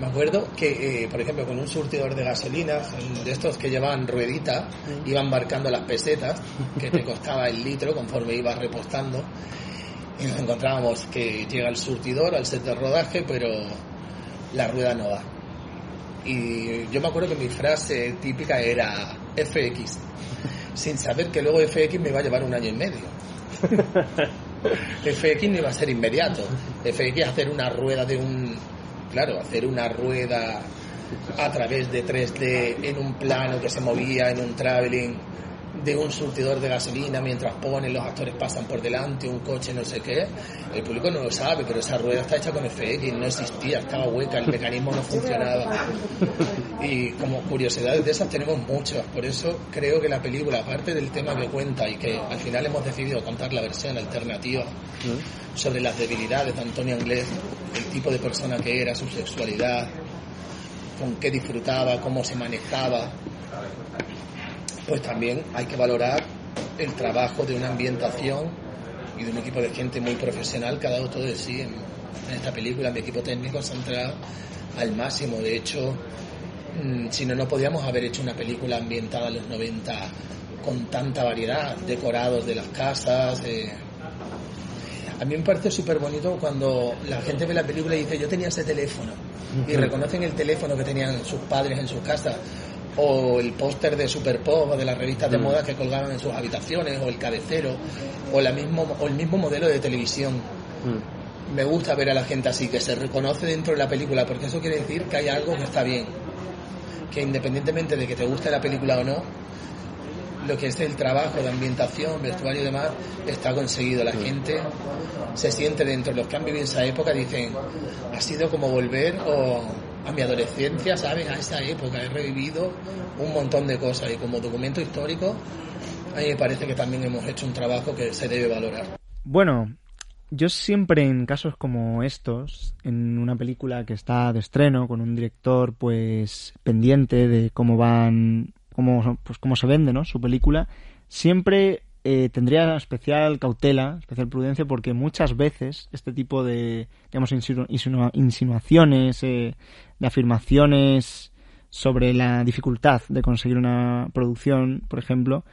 Me acuerdo que, eh, por ejemplo, con un surtidor de gasolina, de estos que llevaban ruedita, iban marcando las pesetas, que te costaba el litro conforme ibas repostando y nos encontrábamos que llega el surtidor al set de rodaje, pero la rueda no va. Y yo me acuerdo que mi frase típica era FX, sin saber que luego FX me va a llevar un año y medio. FX no iba a ser inmediato. FX hacer una rueda de un... Claro, hacer una rueda a través de 3D en un plano que se movía en un traveling de un surtidor de gasolina mientras ponen, los actores pasan por delante, un coche, no sé qué. El público no lo sabe, pero esa rueda está hecha con FX, no existía, estaba hueca, el mecanismo no funcionaba. Y como curiosidades de esas tenemos muchas, por eso creo que la película, aparte del tema que cuenta y que al final hemos decidido contar la versión alternativa sobre las debilidades de Antonio Anglés, el tipo de persona que era, su sexualidad, con qué disfrutaba, cómo se manejaba, pues también hay que valorar el trabajo de una ambientación y de un equipo de gente muy profesional que ha dado todo de sí en, esta película. Mi equipo técnico se ha entregado al máximo. De hecho, mm, si no, no podíamos haber hecho una película ambientada en los 90 con tanta variedad, decorados de las casas. A mí me parece súper bonito cuando la gente ve la película y dice, yo tenía ese teléfono, y reconocen el teléfono que tenían sus padres en sus casas, o el póster de Super Pop o de las revistas de mm. moda que colgaban en sus habitaciones, o el cabecero, o, la mismo, o el mismo modelo de televisión. Mm. Me gusta ver a la gente así, que se reconoce dentro de la película, porque eso quiere decir que hay algo que está bien. Que independientemente de que te guste la película o no, lo que es el trabajo de ambientación, vestuario y demás, está conseguido. La mm. gente se siente dentro. Los que han vivido esa época dicen, ha sido como volver o a mi adolescencia, ¿sabes? A esa época he revivido un montón de cosas y como documento histórico a mí me parece que también hemos hecho un trabajo que se debe valorar. Bueno, yo siempre en casos como estos, en una película que está de estreno con un director pues pendiente de cómo van, cómo, pues cómo se vende, ¿no? Su película, siempre eh, tendría especial cautela, especial prudencia, porque muchas veces este tipo de digamos, insinuaciones, eh, de afirmaciones sobre la dificultad de conseguir una producción, por ejemplo,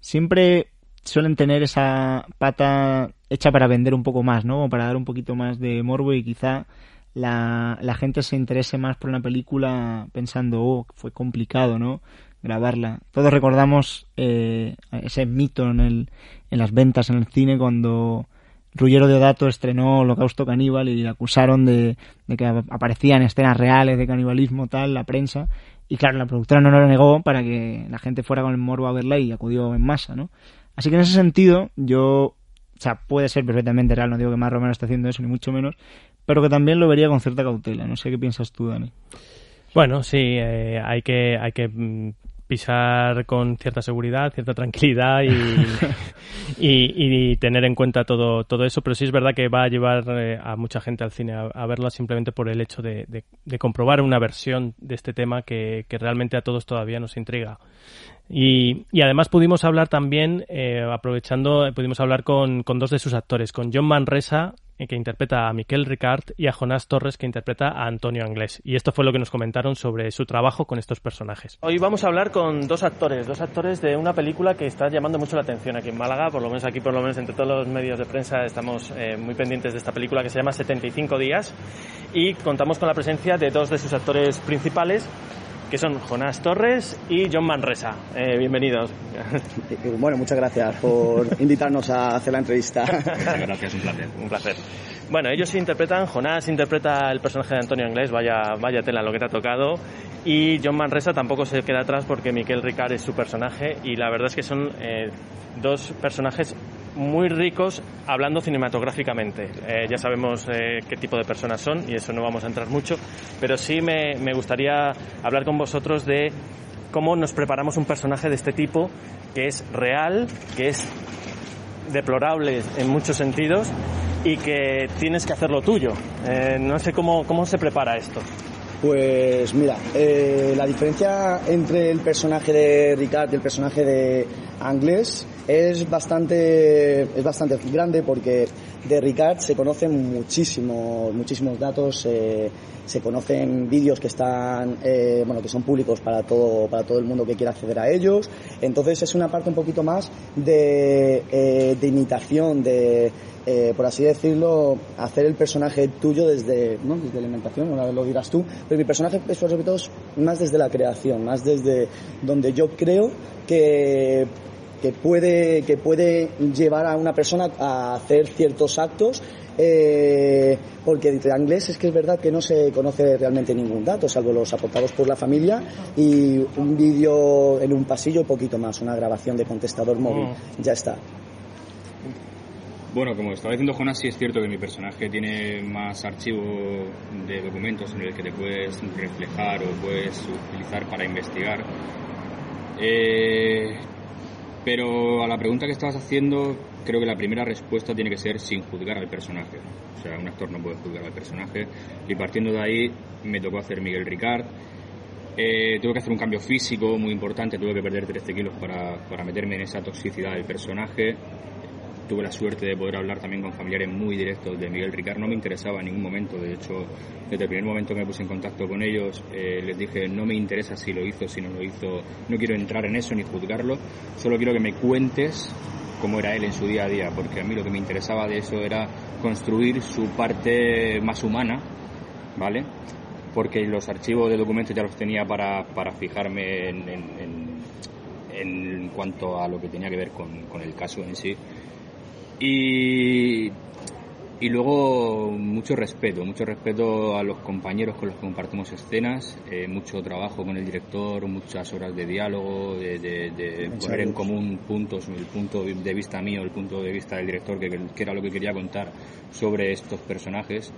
siempre suelen tener esa pata hecha para vender un poco más, ¿no? O para dar un poquito más de morbo y quizá la, la gente se interese más por una película pensando, oh, fue complicado, ¿no? Grabarla. Todos recordamos eh, ese mito en, el, en las ventas en el cine cuando Ruggiero Deodato estrenó Holocausto Caníbal y le acusaron de, que aparecían escenas reales de canibalismo, tal, la prensa. Y claro, la productora no lo negó para que la gente fuera con el morbo a verla y acudió en masa, ¿no? Así que en ese sentido, yo, o sea, puede ser perfectamente real, no digo que más Romero esté haciendo eso, ni mucho menos, pero que también lo vería con cierta cautela. No sé qué piensas tú, Dani. Bueno, sí, eh, hay que, hay que mm, pisar con cierta seguridad, cierta tranquilidad y, y, tener en cuenta todo, todo eso, pero sí es verdad que va a llevar eh, a mucha gente al cine a, verlo simplemente por el hecho de, de, comprobar una versión de este tema que, que realmente a todos todavía nos intriga. Y, y, además pudimos hablar también, eh, aprovechando, pudimos hablar con, con, dos de sus actores, con John Manresa eh, que interpreta a Miquel Ricard, y a Jonás Torres, que interpreta a Antonio Anglés. Y esto fue lo que nos comentaron sobre su trabajo con estos personajes. Hoy vamos a hablar con dos actores, dos actores de una película que está llamando mucho la atención aquí en Málaga, por lo menos aquí, por lo menos entre todos los medios de prensa estamos eh, muy pendientes de esta película que se llama 75 días y contamos con la presencia de dos de sus actores principales que son Jonás Torres y John Manresa. Eh, bienvenidos. Bueno, muchas gracias por invitarnos a hacer la entrevista. gracias, un placer. Un placer. Bueno, ellos interpretan, Jonás interpreta el personaje de Antonio Inglés, vaya, vaya tela lo que te ha tocado, y John Manresa tampoco se queda atrás porque Miquel Ricard es su personaje, y la verdad es que son eh, dos personajes muy ricos hablando cinematográficamente. Eh, ya sabemos eh, qué tipo de personas son y eso no vamos a entrar mucho, pero sí me, me gustaría hablar con vosotros de cómo nos preparamos un personaje de este tipo que es real, que es deplorable en muchos sentidos y que tienes que hacerlo tuyo. Eh, no sé cómo, cómo se prepara esto. Pues mira, la diferencia entre el personaje de Ricard y el personaje de Anglés es bastante, es bastante grande porque de Ricard se conocen muchísimos, muchísimos datos, eh, se conocen vídeos que están, eh, bueno, que son públicos para todo, para todo el mundo que quiera acceder a ellos. Entonces es una parte un poquito más de, eh, de imitación, de, por así decirlo, hacer el personaje tuyo desde, ¿no? desde la alimentación, ahora lo dirás tú, pero mi personaje es sobre todo más desde la creación, más desde donde yo creo que que puede, que puede llevar a una persona a hacer ciertos actos eh, porque de inglés es que es verdad que no se conoce realmente ningún dato, salvo los aportados por la familia y un vídeo en un pasillo poquito más, una grabación de contestador móvil. Mm. Ya está. Bueno, como estaba diciendo Jonas, sí es cierto que mi personaje tiene más archivo de documentos en el que te puedes reflejar o puedes utilizar para investigar. Eh, pero a la pregunta que estabas haciendo, creo que la primera respuesta tiene que ser sin juzgar al personaje. O sea, un actor no puede juzgar al personaje. Y partiendo de ahí, me tocó hacer Miguel Ricard. Eh, tuve que hacer un cambio físico muy importante, tuve que perder 13 kilos para, para meterme en esa toxicidad del personaje tuve la suerte de poder hablar también con familiares muy directos de Miguel Ricard. No me interesaba en ningún momento, de hecho, desde el primer momento que me puse en contacto con ellos, eh, les dije, no me interesa si lo hizo, si no lo hizo, no quiero entrar en eso ni juzgarlo, solo quiero que me cuentes cómo era él en su día a día, porque a mí lo que me interesaba de eso era construir su parte más humana, ¿vale? Porque los archivos de documentos ya los tenía para, para fijarme en, en, en, cuanto a lo que tenía que ver con, con el caso en sí y, y luego mucho respeto, mucho respeto a los compañeros con los que compartimos escenas, eh, mucho trabajo con el director, muchas horas de diálogo, de, de, poner en común puntos, el punto de vista mío, el punto de vista del director, que, que era lo que quería contar sobre estos personajes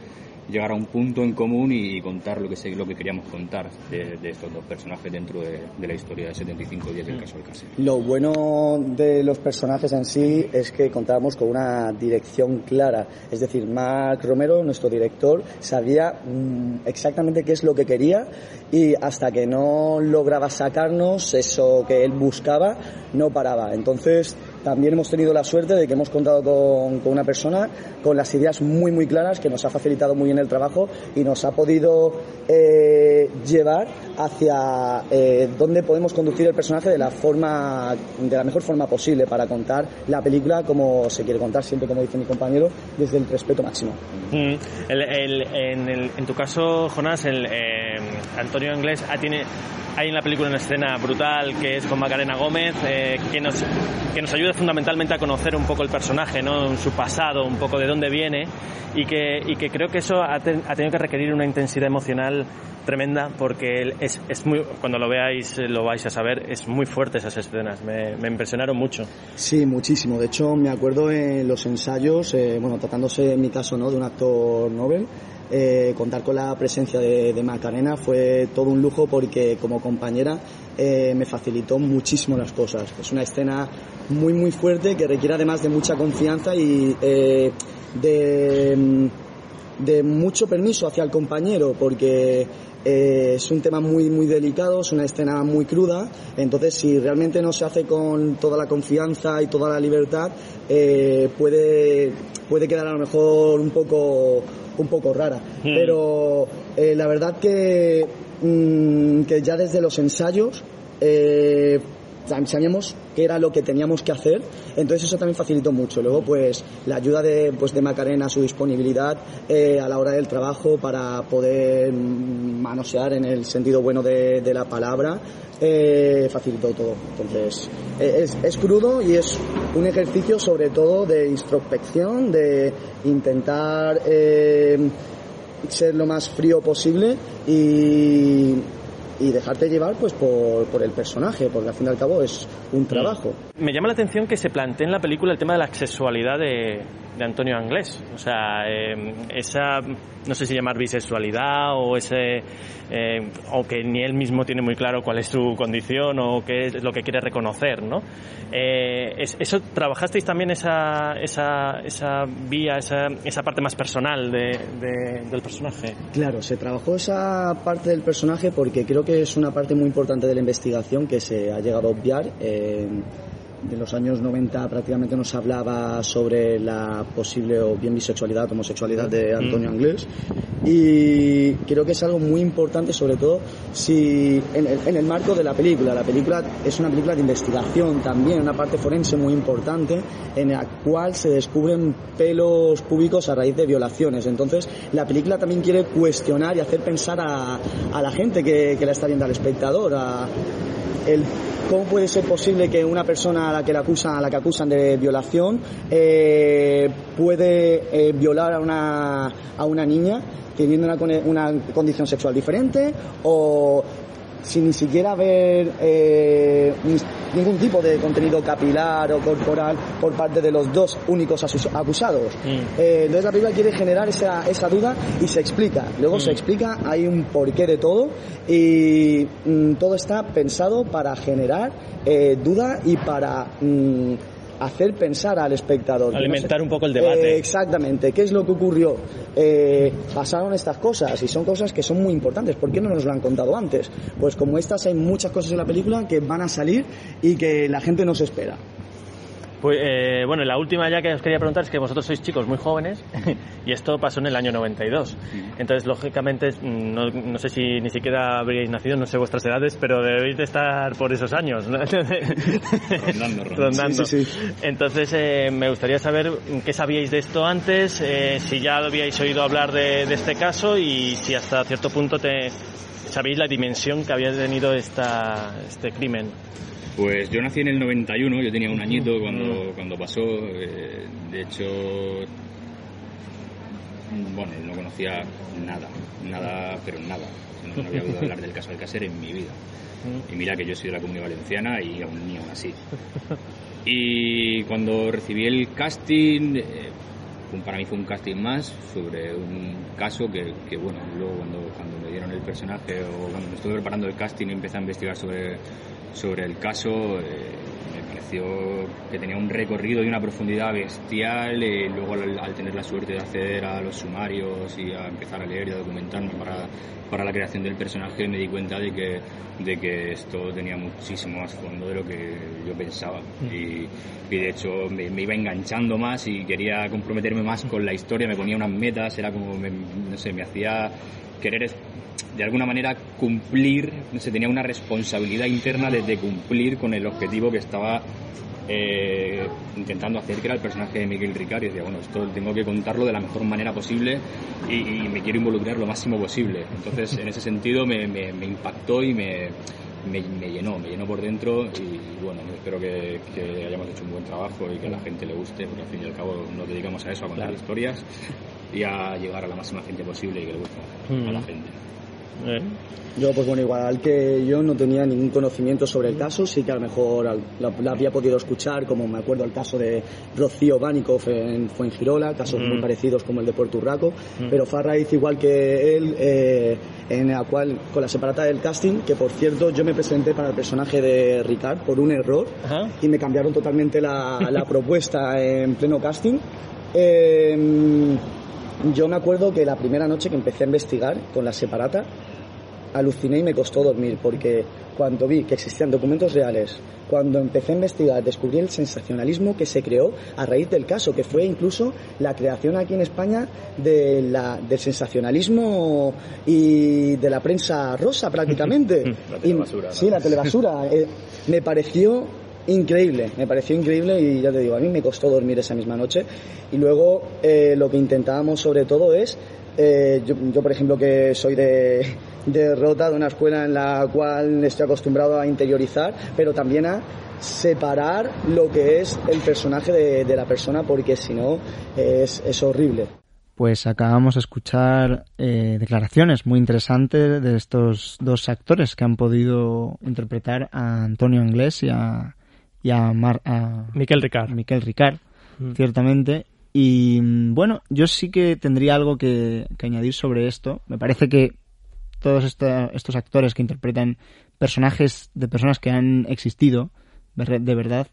llegar a un punto en común y contar lo que, lo que queríamos contar de, estos dos personajes dentro de, la historia de 75 días del mm. caso Alcácer. Lo bueno de los personajes en sí es que contábamos con una dirección clara, es decir, Marc Romero, nuestro director, sabía mm, exactamente qué es lo que quería y hasta que no lograba sacarnos eso que él buscaba, no paraba. Entonces, también hemos tenido la suerte de que hemos contado con, una persona con las ideas muy muy claras que nos ha facilitado muy bien el trabajo y nos ha podido eh, llevar hacia eh, dónde podemos conducir el personaje de la forma de la mejor forma posible para contar la película como se quiere contar siempre como dice mi compañero desde el respeto máximo. Mm. en, tu caso, Jonás, el, eh, Antonio Inglés ah, tiene hay en la película una escena brutal que es con Macarena Gómez, eh, que, nos, que nos ayuda fundamentalmente a conocer un poco el personaje, ¿no? su pasado, un poco de dónde viene, y que, y que creo que eso ha, tenido que requerir una intensidad emocional tremenda, porque es, es, muy, cuando lo veáis lo vais a saber, es muy fuerte esas escenas, me, me impresionaron mucho. Sí, muchísimo. De hecho, me acuerdo en los ensayos, eh, bueno, tratándose en mi caso ¿no? de un actor Nobel, eh, contar con la presencia de, Macarena fue todo un lujo porque como compañera eh, me facilitó muchísimo las cosas. Es una escena muy muy fuerte que requiere además de mucha confianza y eh, de, de, mucho permiso hacia el compañero porque es un tema muy muy delicado, es una escena muy cruda, entonces si realmente no se hace con toda la confianza y toda la libertad puede, puede quedar a lo mejor un poco un poco rara. Hmm. Pero eh, la verdad que, mm, que ya desde los ensayos eh, sabíamos qué era lo que teníamos que hacer, entonces eso también facilitó mucho. Luego, pues, la ayuda de, pues, de Macarena, su disponibilidad eh, a la hora del trabajo para poder mm, manosear en el sentido bueno de, de la palabra, eh, facilitó todo. Entonces, eh, es, es, crudo y es un ejercicio sobre todo de introspección, de intentar eh, ser lo más frío posible y, y dejarte llevar pues por, por, el personaje, porque al fin y al cabo es un trabajo. Me llama la atención que se plantee en la película el tema de la sexualidad de, de Antonio Anglés. O sea, eh, esa, no sé si llamar bisexualidad o ese, eh, o que ni él mismo tiene muy claro cuál es su condición o qué es lo que quiere reconocer, ¿no? Eh, eso, ¿Trabajasteis también esa, esa, esa vía, esa, esa parte más personal de, del personaje? Claro, se trabajó esa parte del personaje porque creo que es una parte muy importante de la investigación que se ha llegado a obviar de los años 90 prácticamente nos hablaba sobre la posible o bien bisexualidad, o homosexualidad de Antonio mm. Anglés y creo que es algo muy importante sobre todo si en el, en el, marco de la película. La película es una película de investigación también, una parte forense muy importante en la cual se descubren pelos públicos a raíz de violaciones. Entonces la película también quiere cuestionar y hacer pensar a, a la gente que, que la está viendo, al espectador, a el cómo puede ser posible que una persona a la que la acusan, a la que acusan de violación eh, puede eh, violar a una, a una niña teniendo una, una condición sexual diferente o sin ni siquiera haber eh, ningún tipo de contenido capilar o corporal por parte de los dos únicos acusados. Mm. Eh, entonces la película quiere generar esa, esa duda y se explica. Luego se mm. explica, hay un porqué de todo y mm, todo está pensado para generar eh, duda y para hacer pensar al espectador. Alimentar un poco el debate. Eh, exactamente. ¿Qué es lo que ocurrió? Eh, pasaron estas cosas y son cosas que son muy importantes. ¿Por qué no nos lo han contado antes? Pues como estas hay muchas cosas en la película que van a salir y que la gente no se espera. Pues eh, bueno, la última ya que os quería preguntar es que vosotros sois chicos muy jóvenes y esto pasó en el año 92. Entonces, lógicamente, no, no sé si ni siquiera habríais nacido, no sé vuestras edades, pero debéis de estar por esos años. ¿no? rondando, rondando. Entonces, eh, me gustaría saber qué sabíais de esto antes, eh, si ya habíais oído hablar de, de, este caso y si hasta cierto punto te sabéis la dimensión que había tenido esta, este crimen. Pues yo nací en el 91, yo tenía un añito cuando, cuando pasó. Eh, de hecho, bueno, no conocía nada, nada, pero nada. No, había oído hablar del caso Alcácer en mi vida. Y mira que yo soy de la comunidad valenciana y aún ni aún así. Y cuando recibí el casting, eh, para mí fue un casting más sobre un caso que, que, bueno, luego cuando, cuando me dieron el personaje o cuando me estuve preparando el casting y empecé a investigar sobre sobre el caso eh, me pareció que tenía un recorrido y una profundidad bestial. Eh, luego, al, tener la suerte de acceder a los sumarios y a empezar a leer y a documentarme para, para la creación del personaje, me di cuenta de que, de que esto tenía muchísimo más fondo de lo que yo pensaba. Mm. Y, de hecho, me, iba enganchando más y quería comprometerme más con la historia. Me ponía unas metas, era como, no sé, me hacía querer de alguna manera cumplir, se tenía una responsabilidad interna de, cumplir con el objetivo que estaba eh, intentando hacer, que era el personaje de Miguel Ricard, y decía, bueno, esto tengo que contarlo de la mejor manera posible y, me quiero involucrar lo máximo posible. Entonces, en ese sentido, me, impactó y me, llenó, me llenó por dentro y bueno, espero que, hayamos hecho un buen trabajo y que a la gente le guste, porque al fin y al cabo nos dedicamos a eso, a contar historias y a llegar a la máxima gente posible y que le guste a la mm. gente. Eh. Yo, pues bueno, igual que yo no tenía ningún conocimiento sobre el caso, sí que a lo mejor la, había podido escuchar, como me acuerdo el caso de Rocío Banikov en Fuengirola, casos muy mm. parecidos como el de Puerto Urraco, mm. pero raíz igual que él, eh, en la cual, con la separata del casting, que por cierto yo me presenté para el personaje de Ricard por un error y me cambiaron totalmente la, la propuesta en pleno casting. Eh, yo me acuerdo que la primera noche que empecé a investigar con la separata, aluciné y me costó dormir, porque cuando vi que existían documentos reales, cuando empecé a investigar, descubrí el sensacionalismo que se creó a raíz del caso, que fue incluso la creación aquí en España de la, del sensacionalismo y de la prensa rosa prácticamente. la telebasura. sí, la telebasura. Eh, me pareció increíble, me pareció increíble y ya te digo, a mí me costó dormir esa misma noche. Y luego eh, lo que intentábamos sobre todo es, eh, yo, por ejemplo que soy de, de Rota, de una escuela en la cual estoy acostumbrado a interiorizar, pero también a separar lo que es el personaje de, la persona porque si no es, es horrible pues acabamos de escuchar eh, declaraciones muy interesantes de estos dos actores que han podido interpretar a Antonio Inglés y a, y a, Mar, a Miquel Ricard. Miquel Ricard, mm. ciertamente. Y mm, bueno, yo sí que tendría algo que, añadir sobre esto. Me parece que todos estos actores que interpretan personajes de personas que han existido de verdad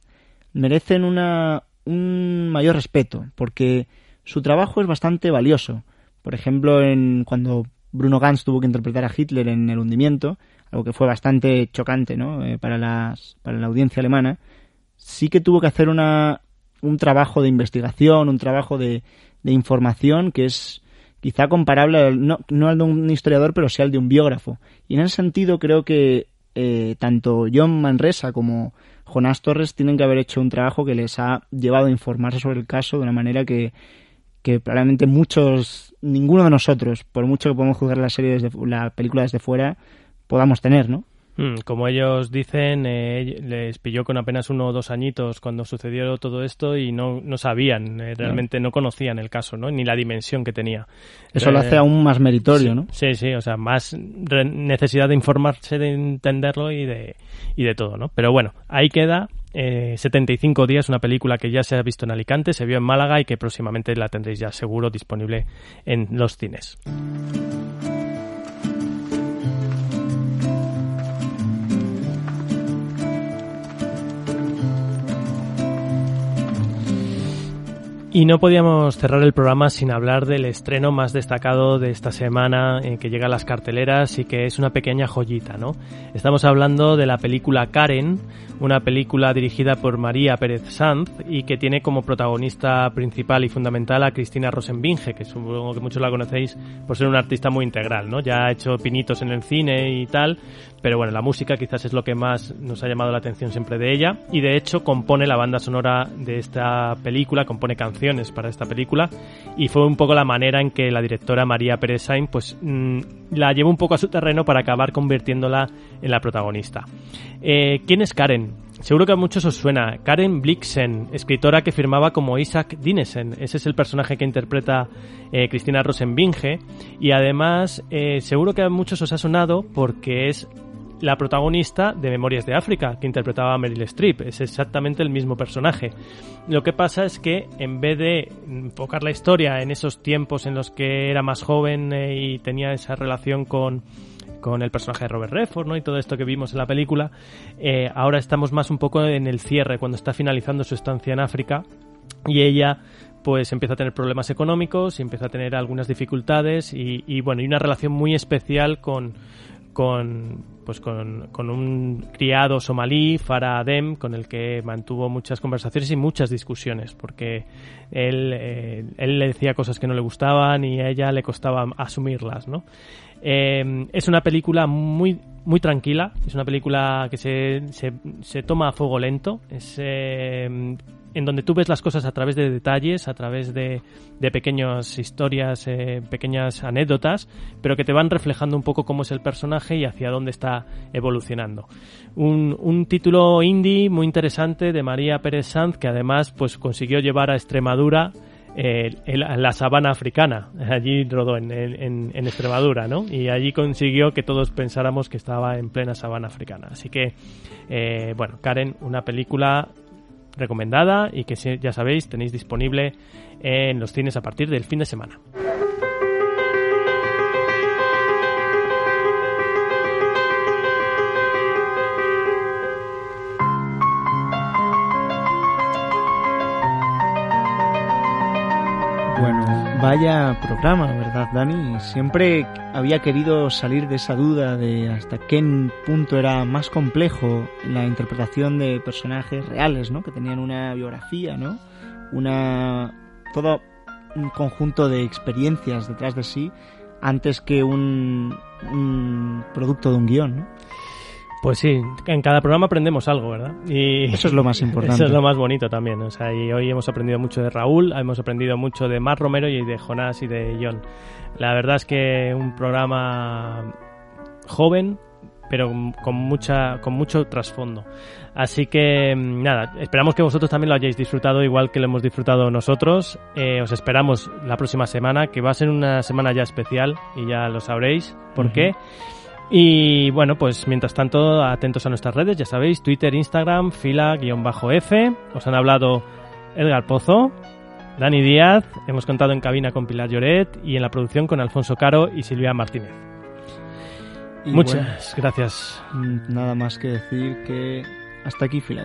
merecen una, un mayor respeto porque su trabajo es bastante valioso. Por ejemplo, en, cuando Bruno Gantz tuvo que interpretar a Hitler en El hundimiento, algo que fue bastante chocante ¿no? Eh, para, las, para la audiencia alemana, sí que tuvo que hacer una, un trabajo de investigación, un trabajo de, de información que es quizá comparable, no, no, al de un historiador, pero sí al de un biógrafo. Y en ese sentido creo que eh, tanto John Manresa como Jonás Torres tienen que haber hecho un trabajo que les ha llevado a informarse sobre el caso de una manera que, que probablemente muchos, ninguno de nosotros, por mucho que podamos juzgar la serie desde la película desde fuera, podamos tener, ¿no? Mm, como ellos dicen, eh, les pilló con apenas uno o dos añitos cuando sucedió todo esto y no, no sabían, eh, realmente no conocían el caso, ¿no? ni la dimensión que tenía. Eso lo hace aún más meritorio, sí, ¿no? Sí, sí, o sea, más necesidad de informarse, de entenderlo y de, y de todo, ¿no? Pero bueno, ahí queda. 75 eh, días, una película que ya se ha visto en Alicante, se vio en Málaga y que próximamente la tendréis ya seguro disponible en los cines. Y no podíamos cerrar el programa sin hablar del estreno más destacado de esta semana en que llega a las carteleras y que es una pequeña joyita, ¿no? Estamos hablando de la película Karen, una película dirigida por María Pérez Sanz y que tiene como protagonista principal y fundamental a Cristina Rosenbinge, que supongo que muchos la conocéis por ser una artista muy integral, ¿no? Ya ha hecho pinitos en el cine y tal, pero bueno, la música quizás es lo que más nos ha llamado la atención siempre de ella y de hecho compone la banda sonora de esta película, compone canciones para esta película y fue un poco la manera en que la directora María Pérez pues mm, la llevó un poco a su terreno para acabar convirtiéndola en la protagonista. Eh, ¿Quién es Karen? Seguro que a muchos os suena. Karen Blixen, escritora que firmaba como Isaac Dinesen. Ese es el personaje que interpreta eh, Cristina Rosenbinge. Y además, eh, seguro que a muchos os ha sonado porque es la protagonista de Memorias de África, que interpretaba a Meryl Streep. Es exactamente el mismo personaje. Lo que pasa es que en vez de enfocar la historia en esos tiempos en los que era más joven eh, y tenía esa relación con, con el personaje de Robert Redford, ¿no? Y todo esto que vimos en la película, eh, ahora estamos más un poco en el cierre, cuando está finalizando su estancia en África y ella pues empieza a tener problemas económicos y empieza a tener algunas dificultades y, y bueno, y una relación muy especial con, con pues con, con, un criado somalí, Farah Adem, con el que mantuvo muchas conversaciones y muchas discusiones, porque él, eh, él le decía cosas que no le gustaban y a ella le costaba asumirlas, ¿no? Eh, es una película muy muy tranquila, es una película que se, se, se toma a fuego lento, eh, en donde tú ves las cosas a través de detalles, a través de, de pequeñas historias, eh, pequeñas anécdotas, pero que te van reflejando un poco cómo es el personaje y hacia dónde está evolucionando. Un, un título indie muy interesante de María Pérez Sanz, que además pues consiguió llevar a Extremadura eh, la sabana africana. Allí rodó en, en, Extremadura, ¿no? Y allí consiguió que todos pensáramos que estaba en plena sabana africana. Así que, eh, bueno, Karen, una película recomendada y que ya sabéis tenéis disponible en los cines a partir del fin de semana. Vaya programa, ¿verdad, Dani? Siempre había querido salir de esa duda de hasta qué punto era más complejo la interpretación de personajes reales, ¿no? Que tenían una biografía, ¿no? Una... todo un conjunto de experiencias detrás de sí antes que un, un producto de un guion, ¿no? Pues sí, en cada programa aprendemos algo, ¿verdad? Y eso es lo más importante. Eso es lo más bonito también. O sea, y hoy hemos aprendido mucho de Raúl, hemos aprendido mucho de Mar Romero y de Jonás y de John. La verdad es que un programa joven, pero con mucha con mucho trasfondo. Así que nada, esperamos que vosotros también lo hayáis disfrutado igual que lo hemos disfrutado nosotros. Eh, os esperamos la próxima semana, que va a ser una semana ya especial y ya lo sabréis por qué. Y bueno, pues mientras tanto, atentos a nuestras redes, ya sabéis, Twitter, Instagram, fila-f. Os han hablado Edgar Pozo, Dani Díaz, hemos contado en cabina con Pilar Lloret y en la producción con Alfonso Caro y Silvia Martínez. Muchas gracias. Nada más que decir que hasta aquí, Fila